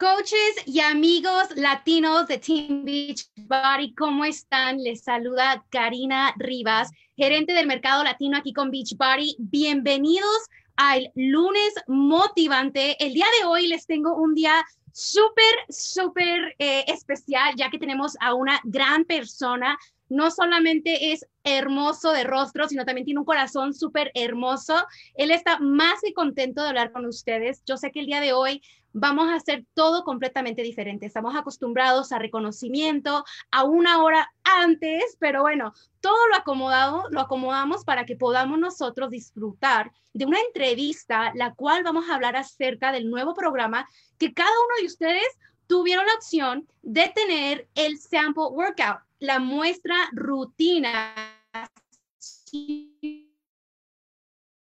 Coaches y amigos latinos de Team Beach Body, ¿cómo están? Les saluda Karina Rivas, gerente del mercado latino aquí con Beach Body. Bienvenidos al lunes motivante. El día de hoy les tengo un día súper, súper eh, especial, ya que tenemos a una gran persona. No solamente es hermoso de rostro, sino también tiene un corazón súper hermoso. Él está más que contento de hablar con ustedes. Yo sé que el día de hoy vamos a hacer todo completamente diferente. Estamos acostumbrados a reconocimiento a una hora antes, pero bueno, todo lo acomodado, lo acomodamos para que podamos nosotros disfrutar de una entrevista, la cual vamos a hablar acerca del nuevo programa que cada uno de ustedes tuvieron la opción de tener el sample workout, la muestra rutina.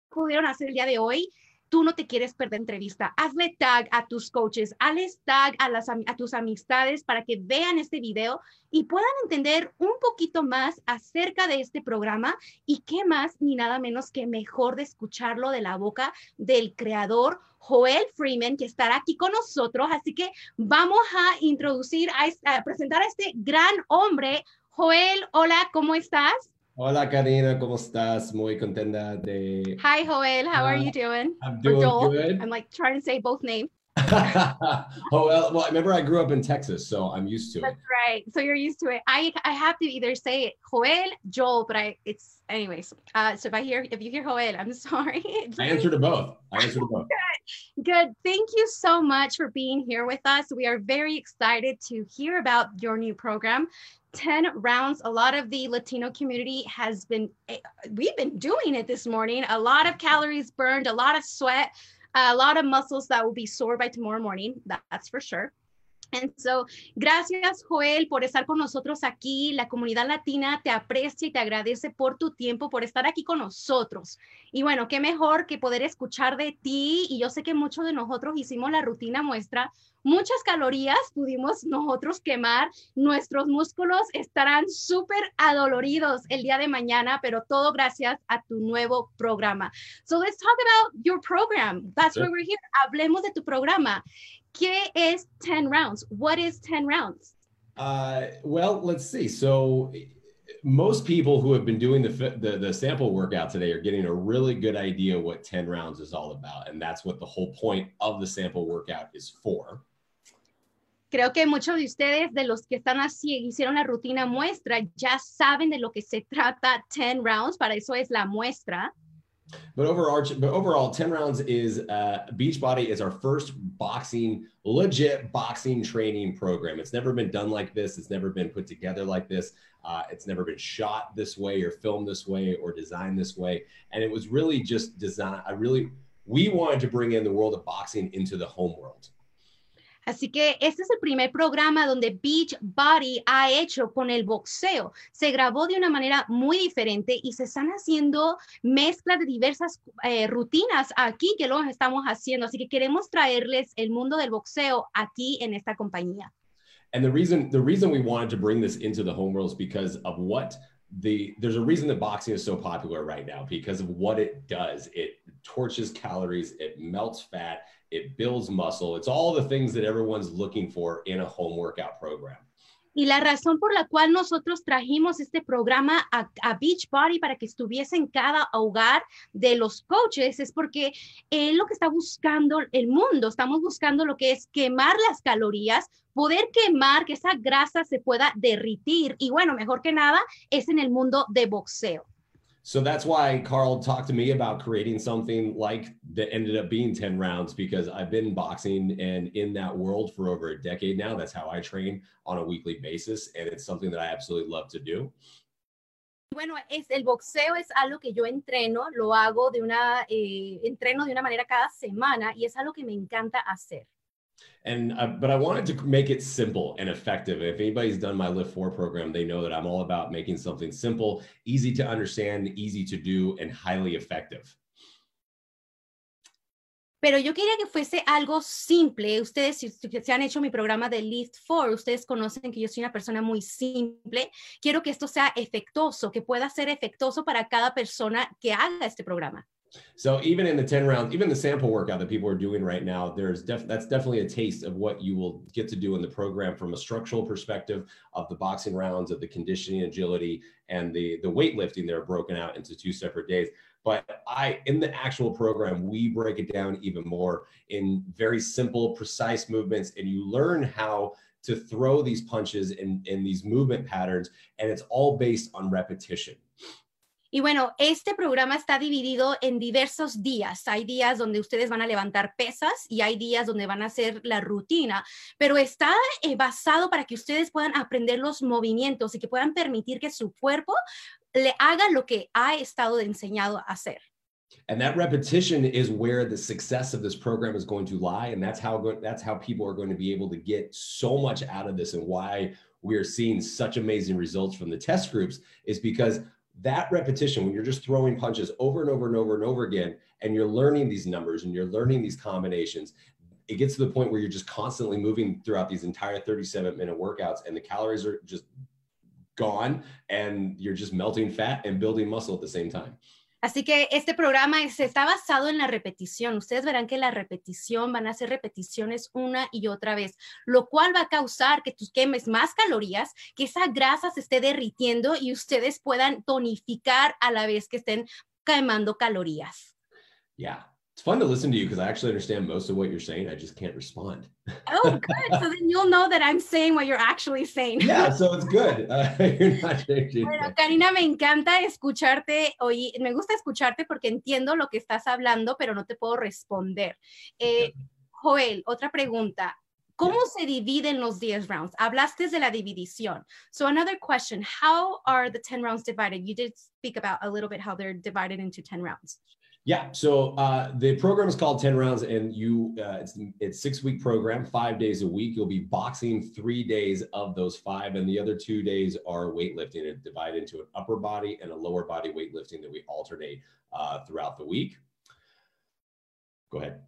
Pudieron hacer el día de hoy tú no te quieres perder entrevista, hazle tag a tus coaches, hazle tag a, las, a tus amistades para que vean este video y puedan entender un poquito más acerca de este programa y qué más ni nada menos que mejor de escucharlo de la boca del creador Joel Freeman, que estará aquí con nosotros. Así que vamos a introducir, a, a presentar a este gran hombre. Joel, hola, ¿cómo estás? Hola Karina, ¿cómo estás? Muy contenta de. Hi Joel, how are you doing? I'm doing good. I'm like trying to say both names. oh well, well, remember I grew up in Texas, so I'm used to it. That's right. So you're used to it. I I have to either say it Joel, Joel, but I it's anyways. Uh, so if I hear if you hear Joel, I'm sorry. I answer to both. I answer to both. Good. Good. Thank you so much for being here with us. We are very excited to hear about your new program. 10 rounds. A lot of the Latino community has been, eh, we've been doing it this morning. A lot of calories burned, a lot of sweat, a lot of muscles that will be sore by tomorrow morning. That's for sure. And so, gracias Joel por estar con nosotros aquí. La comunidad latina te aprecia y te agradece por tu tiempo, por estar aquí con nosotros. Y bueno, qué mejor que poder escuchar de ti. Y yo sé que muchos de nosotros hicimos la rutina muestra. Muchas calorías pudimos nosotros quemar. Nuestros músculos estarán súper adoloridos el día de mañana, pero todo gracias a tu nuevo programa. So let's talk about your program. That's why we're here. Hablemos de tu programa. ¿Qué es 10 rounds? What is 10 rounds? Uh, well, let's see. So most people who have been doing the, the, the sample workout today are getting a really good idea what 10 rounds is all about. And that's what the whole point of the sample workout is for. Creo que muchos de ustedes, de los que están así, hicieron la rutina muestra, ya saben de lo que se trata 10 rounds, para eso es la muestra. But overall, but overall, 10 rounds is uh, Beachbody is our first boxing, legit boxing training program. It's never been done like this. It's never been put together like this. Uh, it's never been shot this way or filmed this way or designed this way. And it was really just designed. I really, we wanted to bring in the world of boxing into the home world. Así que este es el primer programa donde Beach Body ha hecho con el boxeo. Se grabó de una manera muy diferente y se están haciendo mezclas de diversas eh, rutinas aquí que lo estamos haciendo. Así que queremos traerles el mundo del boxeo aquí en esta compañía. And the reason the reason we wanted to bring this into the home world is because of what the there's a reason that boxing is so popular right now because of what it does. It torches calories, it melts fat, it builds muscle. It's all the things that everyone's looking for in a home workout program. Y la razón por la cual nosotros trajimos este programa a, a Beachbody para que estuviese en cada hogar de los coaches es porque es lo que está buscando el mundo. Estamos buscando lo que es quemar las calorías, poder quemar, que esa grasa se pueda derritir. Y bueno, mejor que nada, es en el mundo de boxeo. So that's why Carl talked to me about creating something like that ended up being 10 rounds because I've been boxing and in that world for over a decade now. That's how I train on a weekly basis. And it's something that I absolutely love to do. Bueno, es, el boxeo es algo que yo entreno, lo hago de una, eh, entreno de una manera cada semana y es algo que me encanta hacer. And uh, but I wanted to make it simple and effective. If anybody's done my LIIFT4 program, they know that I'm all about making something simple, easy to understand, easy to do, and highly effective. Pero yo quería que fuese algo simple. Ustedes, si, se han hecho mi programa de Lift 4, ustedes conocen que yo soy una persona muy simple. Quiero que esto sea efectuoso, que pueda ser efectuoso para cada persona que haga este programa. So even in the 10 rounds, even the sample workout that people are doing right now, there's def- that's definitely a taste of what you will get to do in the program from a structural perspective of the boxing rounds, of the conditioning, agility, and the the weightlifting. They're broken out into two separate days. But I, in the actual program, we break it down even more in very simple, precise movements, and you learn how to throw these punches in, in these movement patterns, and it's all based on repetition. Y bueno, este programa está dividido en diversos días. Hay días donde ustedes van a levantar pesas y hay días donde van a hacer la rutina, pero está eh, basado para que ustedes puedan aprender los movimientos y que puedan permitir que su cuerpo le haga lo que ha estado enseñado a hacer. And that repetition is where the success of this program is going to lie, and that's how that's how people are going to be able to get so much out of this, and why we are seeing such amazing results from the test groups is because that repetition, when you're just throwing punches over and over and over and over again, and you're learning these numbers and you're learning these combinations, it gets to the point where you're just constantly moving throughout these entire 37 minute workouts, and the calories are just gone, and you're just melting fat and building muscle at the same time. Así que este programa está basado en la repetición. Ustedes verán que la repetición van a ser repeticiones una y otra vez, lo cual va a causar que tus quemes más calorías, que esa grasa se esté derritiendo y ustedes puedan tonificar a la vez que estén quemando calorías. Yeah, it's fun to listen to you because I actually understand most of what you're saying. I just can't respond. Oh, good. so then you'll know that I'm saying what you're actually saying. Yeah, so it's good. Uh, you're not bueno, Karina, me encanta escucharte. Hoy me gusta escucharte porque entiendo lo que estás hablando, pero no te puedo responder. Eh, Joel, otra pregunta. ¿Cómo se dividen los 10 rounds? Hablaste de la división. So another question, how are the 10 rounds divided? You did speak about a little bit how they're divided into 10 rounds. Yeah. So uh, the program is called 10 rounds and you, uh, it's, it's six week program, five days a week. You'll be boxing three days of those five. And the other two days are weightlifting and divided into an upper body and a lower body weightlifting that we alternate uh, throughout the week. Go ahead.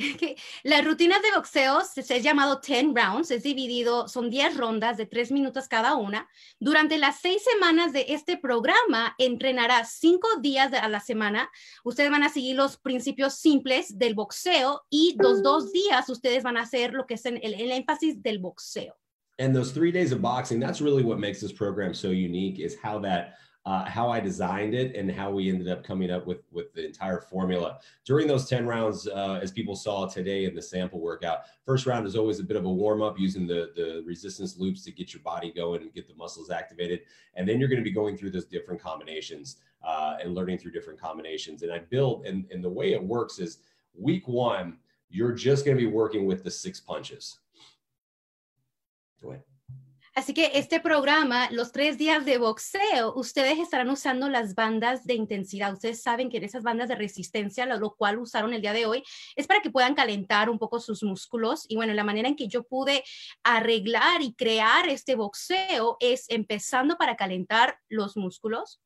Las rutinas de boxeo se, ha llamado 10 rounds, es dividido, son 10 rondas de 3 minutos cada una. Durante las 6 semanas de este programa, entrenará 5 días a la semana. Ustedes van a seguir los principios simples del boxeo y los dos días ustedes van a hacer lo que es el, el énfasis del boxeo. And those three days of boxing, that's really what makes this program so unique is how that uh, how I designed it and how we ended up coming up with with the entire formula. During those 10 rounds uh, as people saw today in the sample workout first round is always a bit of a warm up using the the resistance loops to get your body going and get the muscles activated. And then you're going to be going through those different combinations uh, and learning through different combinations. And I build and, and the way it works is week one you're just going to be working with the six punches. Go ahead Así que este programa, los tres días de boxeo, ustedes estarán usando las bandas de intensidad. Ustedes saben que esas bandas de resistencia, lo, cual usaron el día de hoy, es para que puedan calentar un poco sus músculos. Y bueno, la manera en que yo pude arreglar y crear este boxeo es empezando para calentar los músculos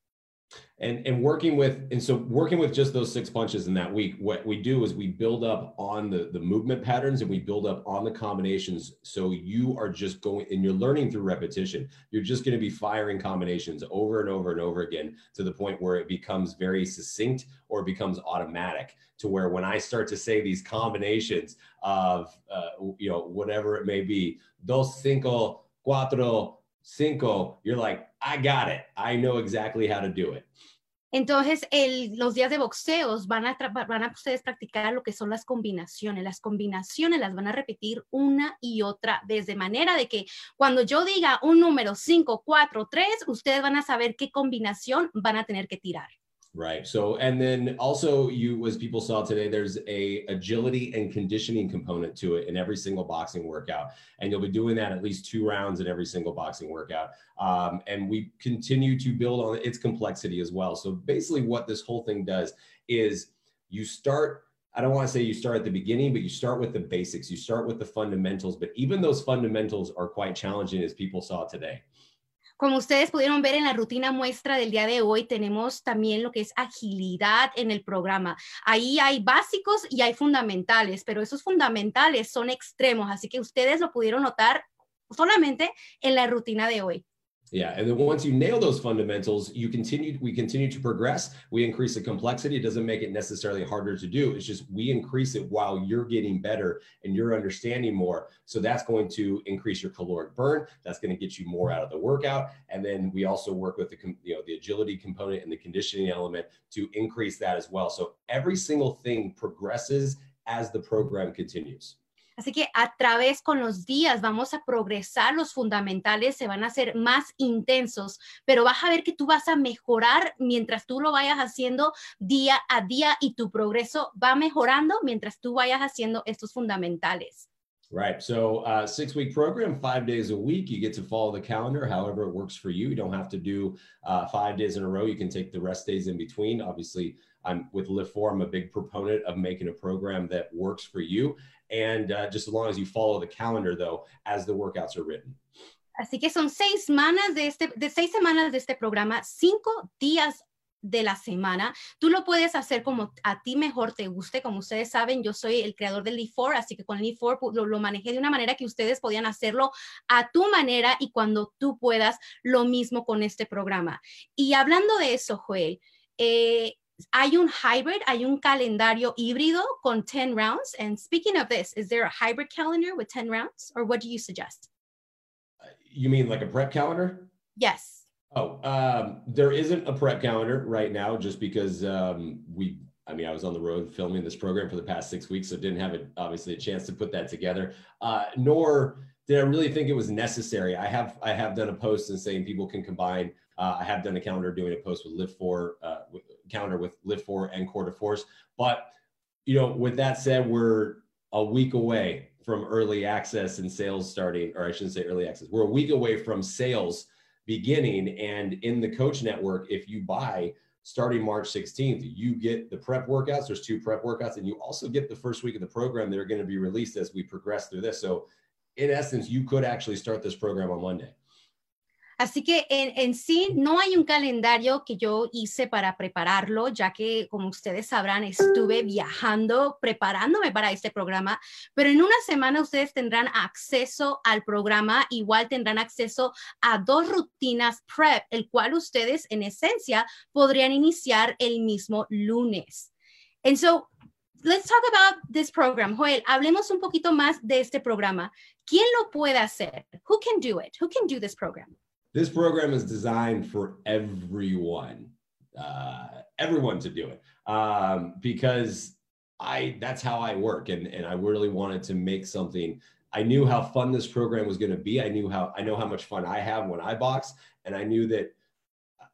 and and working with and so working with just those six punches in that week what we do is we build up on the the movement patterns and we build up on the combinations. So you are just going and you're learning through repetition. You're just going to be firing combinations over and over and over again to the point where it becomes very succinct or becomes automatic to where when i start to say these combinations of uh, you know whatever it may be dos cinco cuatro cinco, you're like, I got it. I know exactly how to do it. Entonces, el, los días de boxeos van a, van a ustedes practicar lo que son las combinaciones. Las combinaciones las van a repetir una y otra vez, de manera de que cuando yo diga un número 5, 4, 3, ustedes van a saber qué combinación van a tener que tirar. Right. So, and then also you, as people saw today, there's a agility and conditioning component to it in every single boxing workout. And you'll be doing that at least two rounds in every single boxing workout. Um, and we continue to build on its complexity as well. So basically what this whole thing does is you start I don't want to say you start at the beginning, but you start with the basics. You start with the fundamentals. But even those fundamentals are quite challenging, as people saw today. Como ustedes pudieron ver en la rutina muestra del día de hoy, tenemos también lo que es agilidad en el programa. Ahí hay básicos y hay fundamentales, pero esos fundamentales son extremos, así que ustedes lo pudieron notar solamente en la rutina de hoy. Yeah, and then once you nail those fundamentals, you continue. We continue to progress. We increase the complexity. It doesn't make it necessarily harder to do. It's just we increase it while you're getting better and you're understanding more. So that's going to increase your caloric burn. That's going to get you more out of the workout. And then we also work with the you know the agility component and the conditioning element to increase that as well. So every single thing progresses as the program continues. Así que a través con los días vamos a progresar, los fundamentales se van a hacer más intensos, pero vas a ver que tú vas a mejorar mientras tú lo vayas haciendo día a día y tu progreso va mejorando mientras tú vayas haciendo estos fundamentales. Right. So, uh, six week program, five days a week. You get to follow the calendar however it works for you. You don't have to do uh, five days in a row. You can take the rest days in between. Obviously, I'm with Lift 4, I'm a big proponent of making a program that works for you. And uh, just as long as you follow the calendar, though, as the workouts are written. Así que son seis semanas de, este, de seis semanas de este programa, cinco días de la semana. Tú lo puedes hacer como a ti mejor te guste. Como ustedes saben, yo soy el creador del E4, así que con el E4 lo, lo, manejé de una manera que ustedes podían hacerlo a tu manera y cuando tú puedas, lo mismo con este programa. Y hablando de eso, Joel, eh, hay un hybrid, hay un calendario híbrido con 10 rounds. And speaking of this, is there a hybrid calendar with 10 rounds or what do you suggest? You mean like a prep calendar? Yes. Oh, um, there isn't a prep calendar right now just because um, we, I mean, I was on the road filming this program for the past six weeks, so didn't have a, obviously a chance to put that together. Uh, nor did I really think it was necessary. I have I have done a post and saying people can combine. Uh, I have done a calendar doing a post with LIIFT4, uh, with, calendar with LIIFT4 and de Force. But you know, with that said, we're a week away from early access and sales starting, or I shouldn't say early access. We're a week away from sales beginning. And in the coach network, if you buy starting March 16th, you get the prep workouts. There's two prep workouts, and you also get the first week of the program that are going to be released as we progress through this. So, in essence, you could actually start this program on Monday. Así que en, en, sí no hay un calendario que yo hice para prepararlo, ya que como ustedes sabrán, estuve viajando, preparándome para este programa, pero en una semana ustedes tendrán acceso al programa, igual tendrán acceso a dos rutinas prep, el cual ustedes en esencia podrían iniciar el mismo lunes. And so, let's talk about this program. Joel, hablemos un poquito más de este programa. ¿Quién lo puede hacer? Who can do it? Who can do this program? This program is designed for everyone, uh, everyone to do it um, because I that's how I work, and and I really wanted to make something. I knew how fun this program was going to be. I knew how I know how much fun I have when I box, and I knew that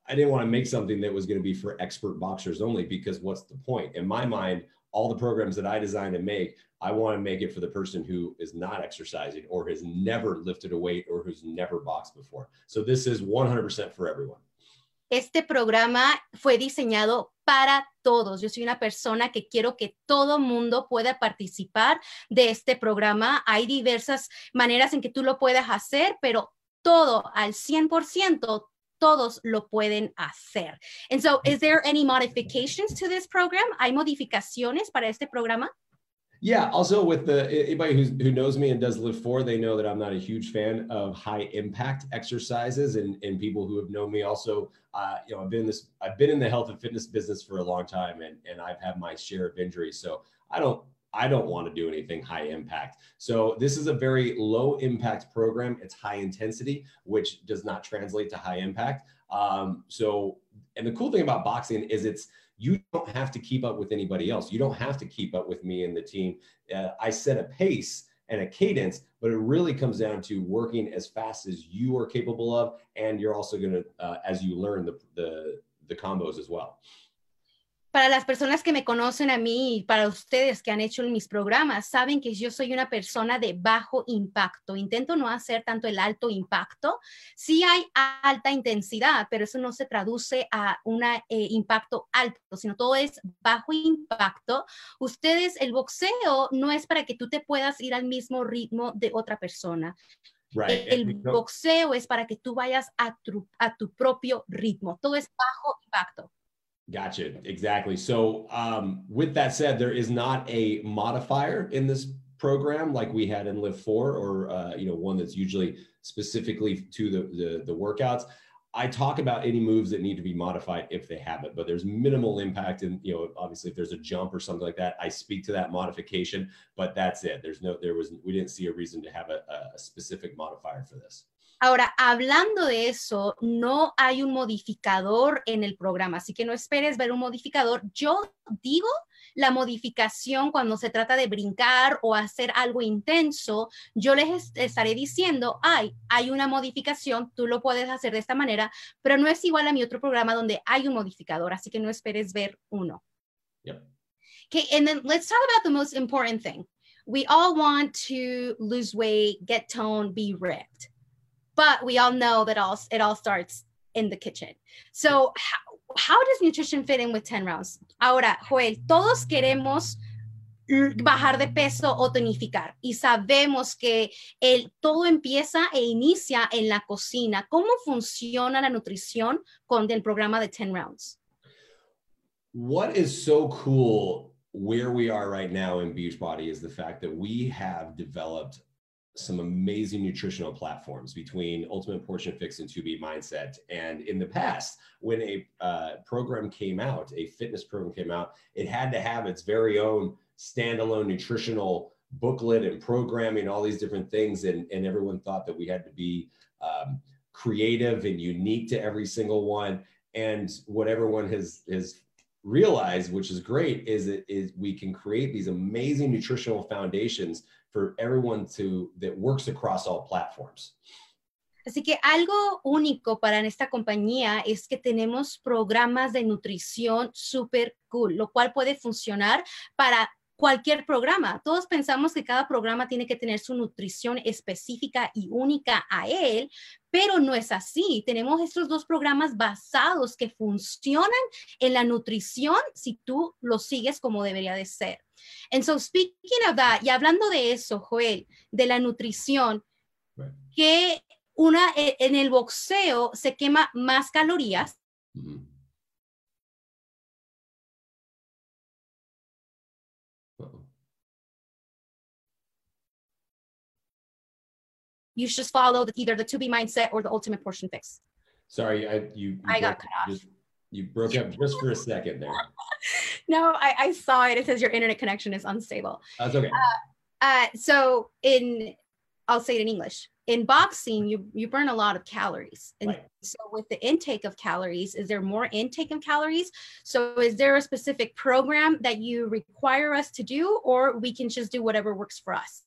I didn't want to make something that was going to be for expert boxers only because what's the point? In my mind, all the programs that I design and make, I want to make it for the person who is not exercising or has never lifted a weight or who's never boxed before. So this is 100% for everyone. Este programa fue diseñado para todos. Yo soy una persona que quiero que todo mundo pueda participar de este programa. Hay diversas maneras en que tú lo puedas hacer, pero todo al 100%, todos lo pueden hacer. And so, is there any modifications to this program? ¿Hay modificaciones para este programa? Yeah. Also, with the anybody who's, who knows me and does LIIFT4, they know that I'm not a huge fan of high impact exercises, and and people who have known me also, uh, you know, I've been in this, I've been in the health and fitness business for a long time, and and I've had my share of injuries. So I don't I don't want to do anything high impact. So this is a very low impact program. It's high intensity, which does not translate to high impact. Um, so, and the cool thing about boxing is it's you don't have to keep up with anybody else. You don't have to keep up with me and the team. Uh, I set a pace and a cadence, but it really comes down to working as fast as you are capable of, and you're also going to, uh, as you learn the, the the combos as well. Para las personas que me conocen a mí y para ustedes que han hecho mis programas, saben que yo soy una persona de bajo impacto. Intento no hacer tanto el alto impacto. Sí hay alta intensidad, pero eso no se traduce a un eh, impacto alto, sino todo es bajo impacto. Ustedes, el boxeo no es para que tú te puedas ir al mismo ritmo de otra persona. El boxeo es para que tú vayas a a tu propio ritmo. Todo es bajo impacto. Gotcha. Exactly. So, um, with that said, there is not a modifier in this program like we had in LIIFT4, or uh, you know one that's usually specifically to the, the the workouts. I talk about any moves that need to be modified if they have it, but there's minimal impact. And you know, obviously, if there's a jump or something like that, I speak to that modification. But that's it. There's no, there was, we didn't see a reason to have a, a specific modifier for this. Ahora, hablando de eso, no hay un modificador en el programa, así que no esperes ver un modificador. Yo digo la modificación cuando se trata de brincar o hacer algo intenso, yo les estaré diciendo, ay, hay una modificación, tú lo puedes hacer de esta manera, pero no es igual a mi otro programa donde hay un modificador, así que no esperes ver uno. Yep. Okay, and then let's talk about the most important thing. We all want to lose weight, get toned, be ripped. But we all know that all it all starts in the kitchen. So how, how does nutrition fit in with 10 rounds? Ahora, Joel, todos queremos bajar de peso o tonificar y sabemos que el, todo empieza e inicia en la cocina. ¿Cómo funciona la nutrición con el programa de 10 rounds? What is so cool where we are right now in Beachbody is the fact that we have developed some amazing nutritional platforms between Ultimate Portion Fix and 2B Mindset. And in the past, when a uh, program came out, a fitness program came out, it had to have its very own standalone nutritional booklet and programming, all these different things. And, and everyone thought that we had to be um, creative and unique to every single one. And what everyone has, has realized, which is great, is it is we can create these amazing nutritional foundations for everyone to that works across all platforms. Así que algo único para esta compañía es que tenemos programas de nutrición súper cool, lo cual puede funcionar para cualquier programa. Todos pensamos que cada programa tiene que tener su nutrición específica y única a él, pero no es así. Tenemos estos dos programas basados que funcionan en la nutrición si tú lo sigues como debería de ser. And so speaking of that, y hablando de eso, Joel, de la nutrición, que una e, en el boxeo se quema más calorías. You should follow the, either the to be mindset or the ultimate portion fix. Sorry, I you, you I got cut off. Just, you broke up just for a second there. no, I, I, saw it. It says your internet connection is unstable. That's okay. Uh, uh, so in, I'll say it in English. In boxing, you you burn a lot of calories, and right. so with the intake of calories, is there more intake of calories? So is there a specific program that you require us to do, or we can just do whatever works for us?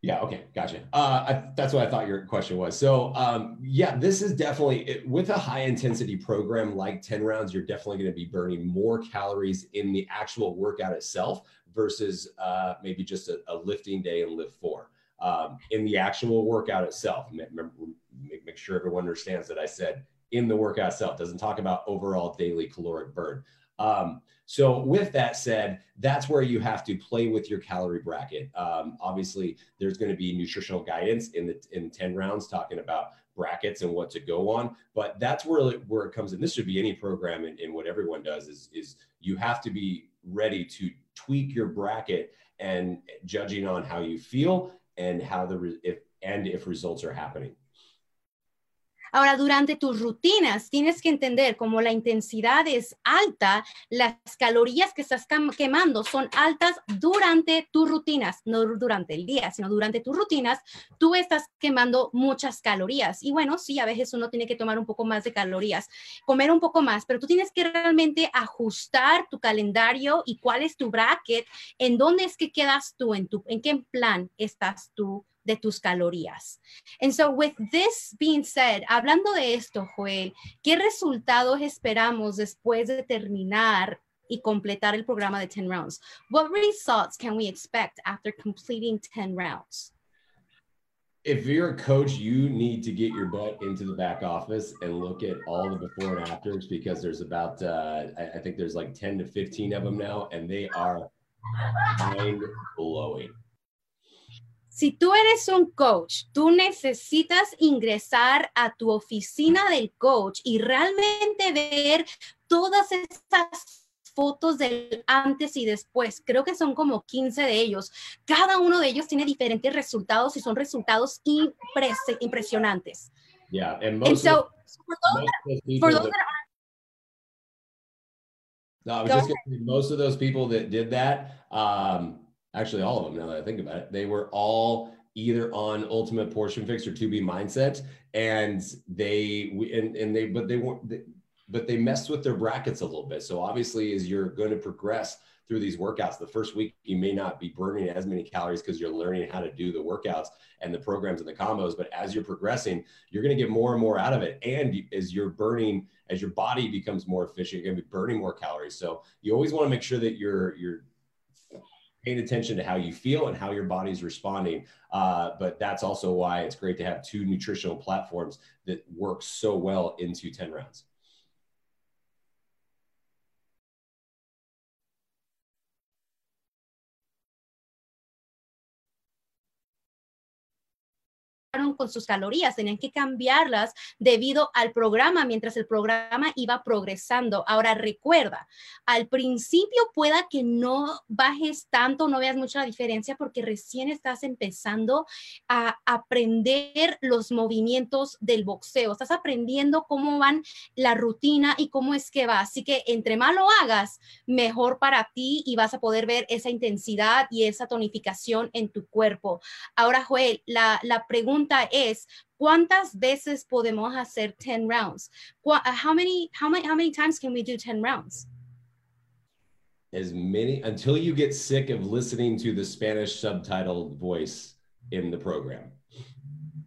Yeah. Okay. Gotcha. Uh, I, that's what I thought your question was. So, um, yeah, this is definitely it, with a high intensity program like 10 rounds, you're definitely going to be burning more calories in the actual workout itself versus uh, maybe just a, a, lifting day and LIIFT4. Um, in the actual workout itself, make, make sure everyone understands that I said in the workout itself doesn't talk about overall daily caloric burn. Um, so with that said, that's where you have to play with your calorie bracket. Um, obviously, there's going to be nutritional guidance in the in 10 rounds talking about brackets and what to go on. But that's where it, where it comes in. This should be any program and, and what everyone does is is you have to be ready to tweak your bracket and judging on how you feel and how the if and if results are happening. Ahora, durante tus rutinas, tienes que entender como la intensidad es alta, las calorías que estás quemando son altas durante tus rutinas, no durante el día, sino durante tus rutinas, tú estás quemando muchas calorías. Y bueno, sí, a veces uno tiene que tomar un poco más de calorías, comer un poco más, pero tú tienes que realmente ajustar tu calendario y cuál es tu bracket, en dónde es que quedas tú, en, tu, en qué plan estás tú de tus calorías. And so with this being said, hablando de esto, Joel, ¿qué resultados esperamos después de terminar y completar el programa de 10 rounds? What results can we expect after completing 10 rounds? If you're a coach, you need to get your butt into the back office and look at all the before and afters because there's about, uh, I think there's like 10 to 15 of them now, and they are mind blowing. Si tú eres un coach, tú necesitas ingresar a tu oficina del coach y realmente ver todas esas fotos del antes y después. Creo que son como 15 de ellos. Cada uno de ellos tiene diferentes resultados y son resultados impresionantes. Yeah, and most, and so, of, for those, that, for those that, are no, I was just going to say, most of those people that did that, um, actually all of them, now that I think about it, they were all either on Ultimate Portion Fix or 2B Mindset, and they and and they but they weren't. They, but they messed with their brackets a little bit. So obviously, as you're going to progress through these workouts, the first week you may not be burning as many calories because you're learning how to do the workouts and the programs and the combos. But as you're progressing, you're going to get more and more out of it. And as you're burning, as your body becomes more efficient, you're going to be burning more calories. So you always want to make sure that you're you're paying attention to how you feel and how your body's responding. Uh, but that's also why it's great to have two nutritional platforms that work so well into 10 rounds. Con sus calorías, tenían que cambiarlas debido al programa mientras el programa iba progresando. Ahora recuerda, al principio pueda que no bajes tanto, no veas mucha diferencia porque recién estás empezando a aprender los movimientos del boxeo, estás aprendiendo cómo van la rutina y cómo es que va. Así que entre más lo hagas, mejor para ti y vas a poder ver esa intensidad y esa tonificación en tu cuerpo. Ahora, Joel, la, la pregunta es cuántas veces podemos hacer 10 rounds? Uh, how many, how many, how many times can we do 10 rounds? As many until you get sick of listening to the Spanish subtitled voice in the program.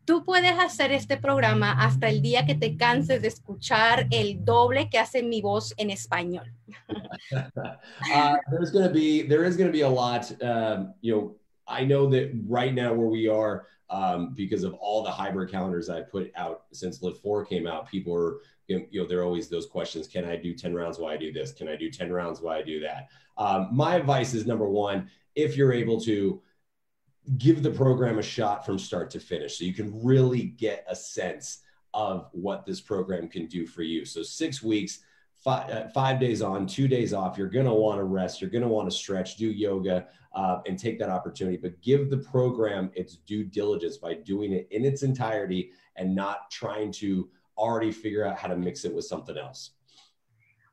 Tú puedes hacer este programa hasta el día que te canses de escuchar el doble que hace mi voz en español. uh, there's going to be there is going to be a lot. Um, you know, I know that right now where we are, um, because of all the hybrid calendars I put out since LIIFT4 came out, people are, you know, there are always those questions. Can I do 10 rounds while I do this? Can I do 10 rounds while I do that? Um, my advice is number one, if you're able to give the program a shot from start to finish so you can really get a sense of what this program can do for you. So six weeks, five, uh, five days on, two days off, you're going to want to rest. You're going to want to stretch, do yoga, uh, and take that opportunity. But give the program its due diligence by doing it in its entirety and not trying to already figure out how to mix it with something else.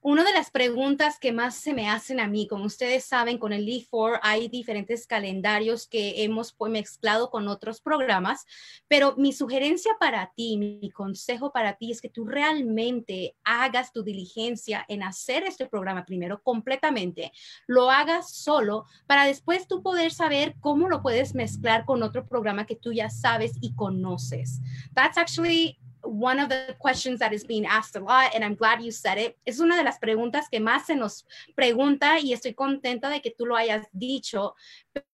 Una de las preguntas que más se me hacen a mí, como ustedes saben, con el E4 hay diferentes calendarios que hemos pues, mezclado con otros programas, pero mi sugerencia para ti, mi consejo para ti es que tú realmente hagas tu diligencia en hacer este programa primero completamente, lo hagas solo para después tú poder saber cómo lo puedes mezclar con otro programa que tú ya sabes y conoces. One of the questions that is being asked a lot, and I'm glad you said it, es una de las preguntas que más se nos pregunta y estoy contenta de que tú lo hayas dicho,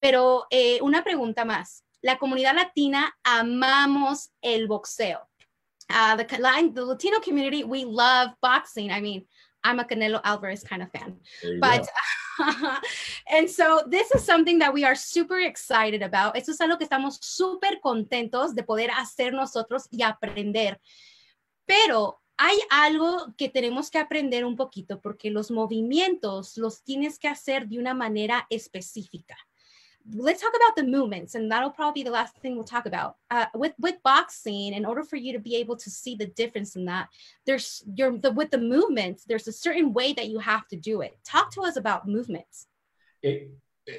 pero eh, una pregunta más. La comunidad latina amamos el boxeo. Uh, the, the Latino community, we love boxing. I mean, I'm a Canelo Alvarez kind of fan. But and so this is something that we are super excited about. Esto es algo que estamos súper contentos de poder hacer nosotros y aprender. Pero hay algo que tenemos que aprender un poquito porque los movimientos los tienes que hacer de una manera específica let's talk about the movements and that'll probably be the last thing we'll talk about. Uh, with with boxing in order for you to be able to see the difference in that there's your the with the movements there's a certain way that you have to do it. Talk to us about movements. It,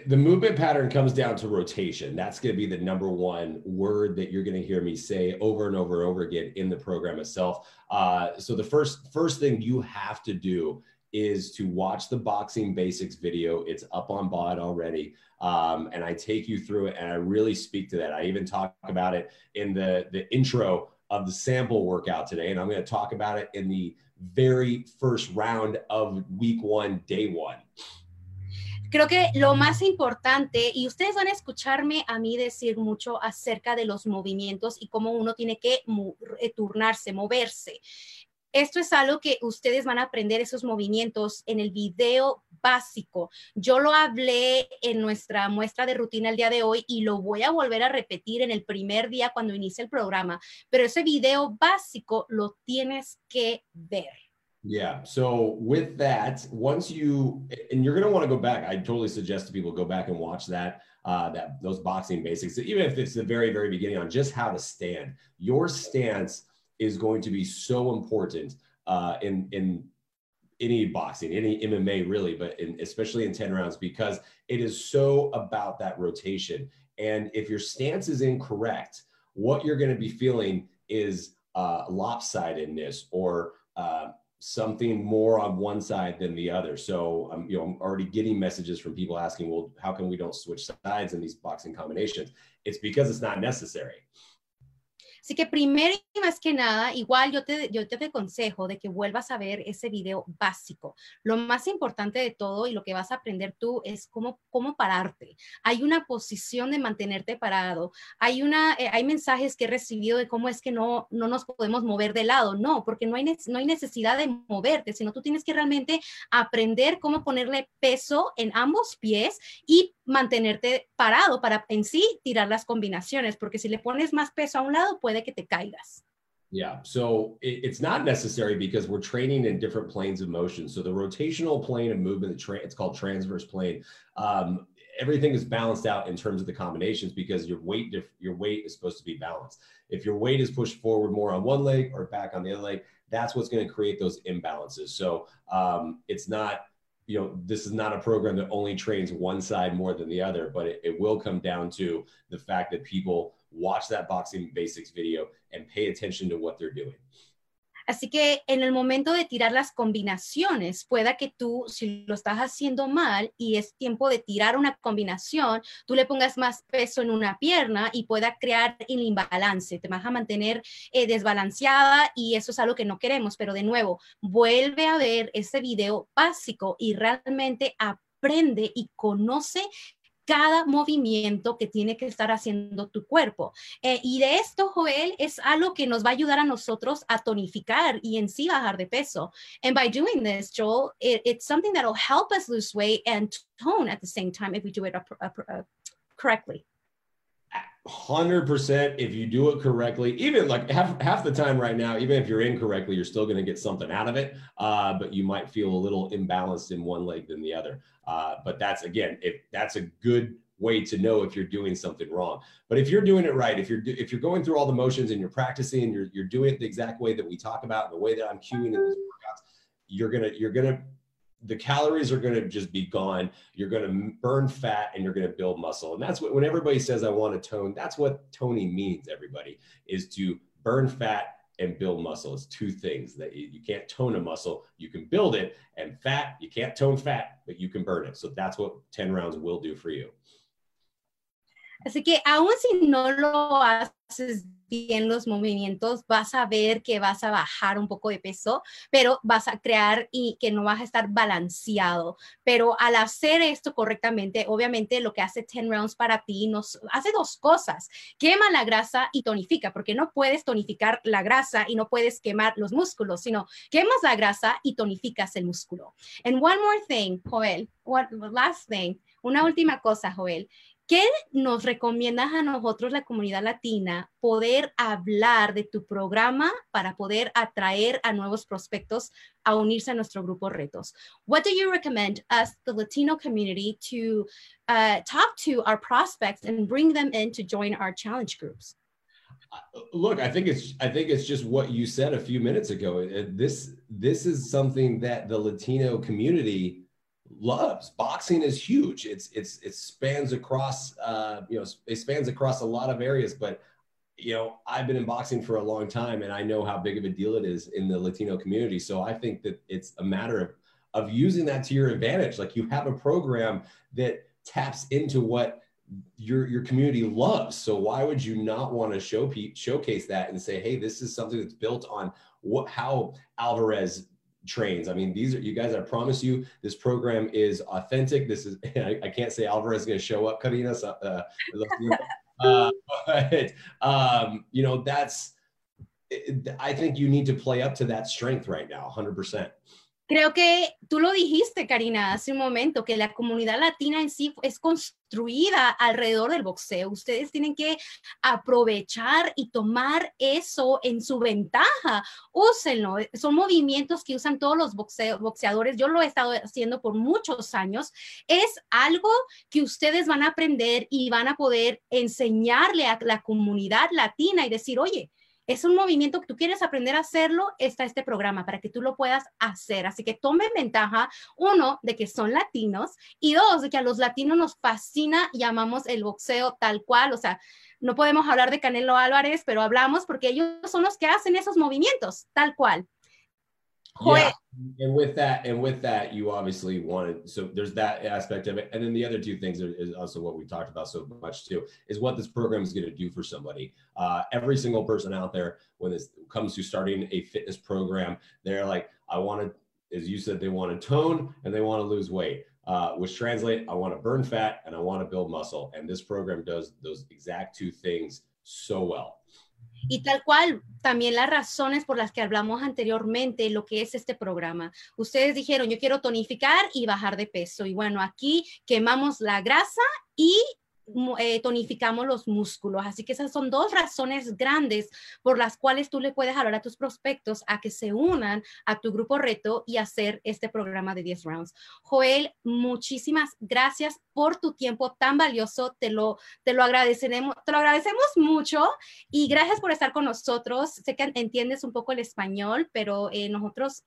the movement pattern comes down to rotation. That's going to be the number one word that you're going to hear me say over and over and over again in the program itself. Uh, so the first first thing you have to do is to watch the boxing basics video. It's up on BOD already. Um, and I take you through it and I really speak to that. I even talk about it in the, the intro of the sample workout today. And I'm going to talk about it in the very first round of week one, day one. Creo que lo más importante, y ustedes van a escucharme a mí decir mucho acerca de los movimientos y cómo uno tiene que eh, turnarse, moverse. Esto es algo que ustedes van a aprender esos movimientos en el video básico. Yo lo hablé en nuestra muestra de rutina el día de hoy y lo voy a volver a repetir en el primer día cuando inicie el programa, pero ese video básico lo tienes que ver. Yeah. So with that, once you and you're going to want to go back, I totally suggest to people go back and watch that uh, that those boxing basics, even if it's the very very beginning on just how to stand. Your stance is going to be so important uh, in in any boxing, any MMA really, but in, especially in 10 rounds because it is so about that rotation. And if your stance is incorrect, what you're going to be feeling is uh, lopsidedness or uh, something more on one side than the other. So I'm, um, you know, I'm already getting messages from people asking, well, how come we don't switch sides in these boxing combinations? It's because it's not necessary. Así que primero y más que nada, igual yo te, yo te aconsejo de que vuelvas a ver ese video básico. Lo más importante de todo y lo que vas a aprender tú es cómo, cómo pararte. Hay una posición de mantenerte parado. Hay, una, eh, hay mensajes que he recibido de cómo es que no, no nos podemos mover de lado. No, porque no hay, no hay necesidad de moverte, sino tú tienes que realmente aprender cómo ponerle peso en ambos pies y mantenerte parado para en sí tirar las combinaciones, porque si le pones más peso a un lado, puede que te caigas. Yeah, so it, it's not necessary because we're training in different planes of motion. So the rotational plane of movement, it's called transverse plane. Um, everything is balanced out in terms of the combinations because your weight your weight is supposed to be balanced. If your weight is pushed forward more on one leg or back on the other leg, that's what's going to create those imbalances. So um, it's not you know, this is not a program that only trains one side more than the other, but it, it will come down to the fact that people watch that boxing basics video and pay attention to what they're doing. Así que en el momento de tirar las combinaciones, pueda que tú, si lo estás haciendo mal y es tiempo de tirar una combinación, tú le pongas más peso en una pierna y pueda crear el imbalance. Te vas a mantener eh, desbalanceada y eso es algo que no queremos. Pero de nuevo, vuelve a ver ese video básico y realmente aprende y conoce cada movimiento que tiene que estar haciendo tu cuerpo. Eh, y de esto, Joel, es algo que nos va a ayudar a nosotros a tonificar y en sí bajar de peso. And by doing this, Joel, it, it's something that will help us lose weight and tone at the same time if we do it correctly. 100% if you do it correctly even like half, half the time right now even if you're incorrectly you're still going to get something out of it uh, but you might feel a little imbalanced in one leg than the other. Uh, but that's again if that's a good way to know if you're doing something wrong. But if you're doing it right if you're if you're going through all the motions and you're practicing and you're, you're doing it the exact way that we talk about the way that i'm cueing in these workouts you're gonna you're gonna the calories are going to just be gone. You're going to burn fat and you're going to build muscle. And that's what, when everybody says, I want to tone, that's what toning means, everybody, is to burn fat and build muscle. It's two things that you, you can't tone a muscle, you can build it. And fat, you can't tone fat, but you can burn it. So that's what 10 rounds will do for you. Así que aún si no lo haces bien los movimientos, vas a ver que vas a bajar un poco de peso, pero vas a crear y que no vas a estar balanceado. Pero al hacer esto correctamente, obviamente lo que hace 10 rounds para ti nos hace dos cosas. Quema la grasa y tonifica, porque no puedes tonificar la grasa y no puedes quemar los músculos, sino quemas la grasa y tonificas el músculo. And one more thing, Joel, one last thing, una última cosa, Joel. ¿Qué nos recomiendas a nosotros, la comunidad latina, poder hablar de tu programa para poder atraer a nuevos prospectos a unirse a nuestro grupo Retos? What do you recommend us, the Latino community, to uh, talk to our prospects and bring them in to join our challenge groups? Uh, look, I think it's I think it's just what you said a few minutes ago. This this is something that the Latino community loves. Boxing is huge. It's it's it spans across uh, you know it spans across a lot of areas. But you know I've been in boxing for a long time, and I know how big of a deal it is in the Latino community. So I think that it's a matter of of using that to your advantage. Like you have a program that taps into what your your community loves. So why would you not want to show showcase that and say, hey, this is something that's built on what how Alvarez trains. I mean, these are you guys. I promise you, this program is authentic. This is I, I can't say Alvarez is going to show up, cutting us. Uh, uh, but um, you know, that's. I think you need to play up to that strength right now, hundred percent. Creo que tú lo dijiste, Karina, hace un momento, que la comunidad latina en sí es construida alrededor del boxeo. Ustedes tienen que aprovechar y tomar eso en su ventaja. Úsenlo. Son movimientos que usan todos los boxeadores. Yo lo he estado haciendo por muchos años. Es algo que ustedes van a aprender y van a poder enseñarle a la comunidad latina y decir, oye, es un movimiento que tú quieres aprender a hacerlo, está este programa para que tú lo puedas hacer. Así que tomen ventaja, uno, de que son latinos y dos, de que a los latinos nos fascina y amamos el boxeo tal cual. O sea, no podemos hablar de Canelo Álvarez, pero hablamos porque ellos son los que hacen esos movimientos tal cual. Yeah. And with that, and with that, you obviously wanted. So there's that aspect of it, and then the other two things are, is also what we talked about so much too is what this program is going to do for somebody. Uh, every single person out there, when this comes to starting a fitness program, they're like, I want to, as you said, they want to tone and they want to lose weight. Uh, which translate, I want to burn fat and I want to build muscle, and this program does those exact two things so well. Y tal cual, también las razones por las que hablamos anteriormente, lo que es este programa. Ustedes dijeron, yo quiero tonificar y bajar de peso. Y bueno, aquí quemamos la grasa y eh, tonificamos los músculos. Así que esas son dos razones grandes por las cuales tú le puedes hablar a tus prospectos a que se unan a tu grupo reto y hacer este programa de 10 rounds. Joel, muchísimas gracias por tu tiempo tan valioso. Te lo, te lo agradeceremos, te lo agradecemos mucho y gracias por estar con nosotros. Sé que entiendes un poco el español, pero eh, nosotros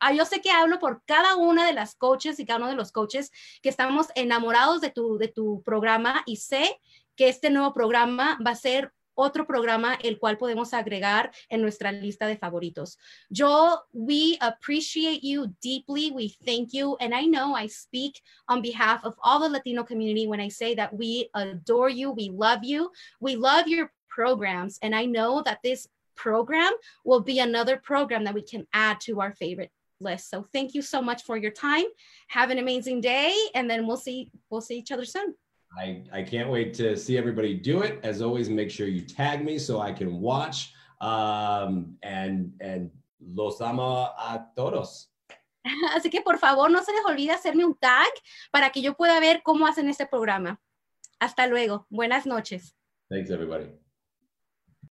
Ah, yo sé que hablo por cada una de las coaches y cada uno de los coaches que estamos enamorados de tu, de tu programa y sé que este nuevo programa va a ser otro programa el cual podemos agregar en nuestra lista de favoritos. Yo, we appreciate you deeply. We thank you. And I know I speak on behalf of all the Latino community when I say that we adore you. We love you. We love your programs. And I know that this program will be another program that we can add to our favorite list. So thank you so much for your time. Have an amazing day, and then we'll see we'll see each other soon. I, I can't wait to see everybody do it. As always, make sure you tag me so I can watch. Um, and and los amo a todos. Así que por favor no se les olvide hacerme un tag para que yo pueda ver cómo hacen este programa. Hasta luego. Buenas noches. Thanks everybody.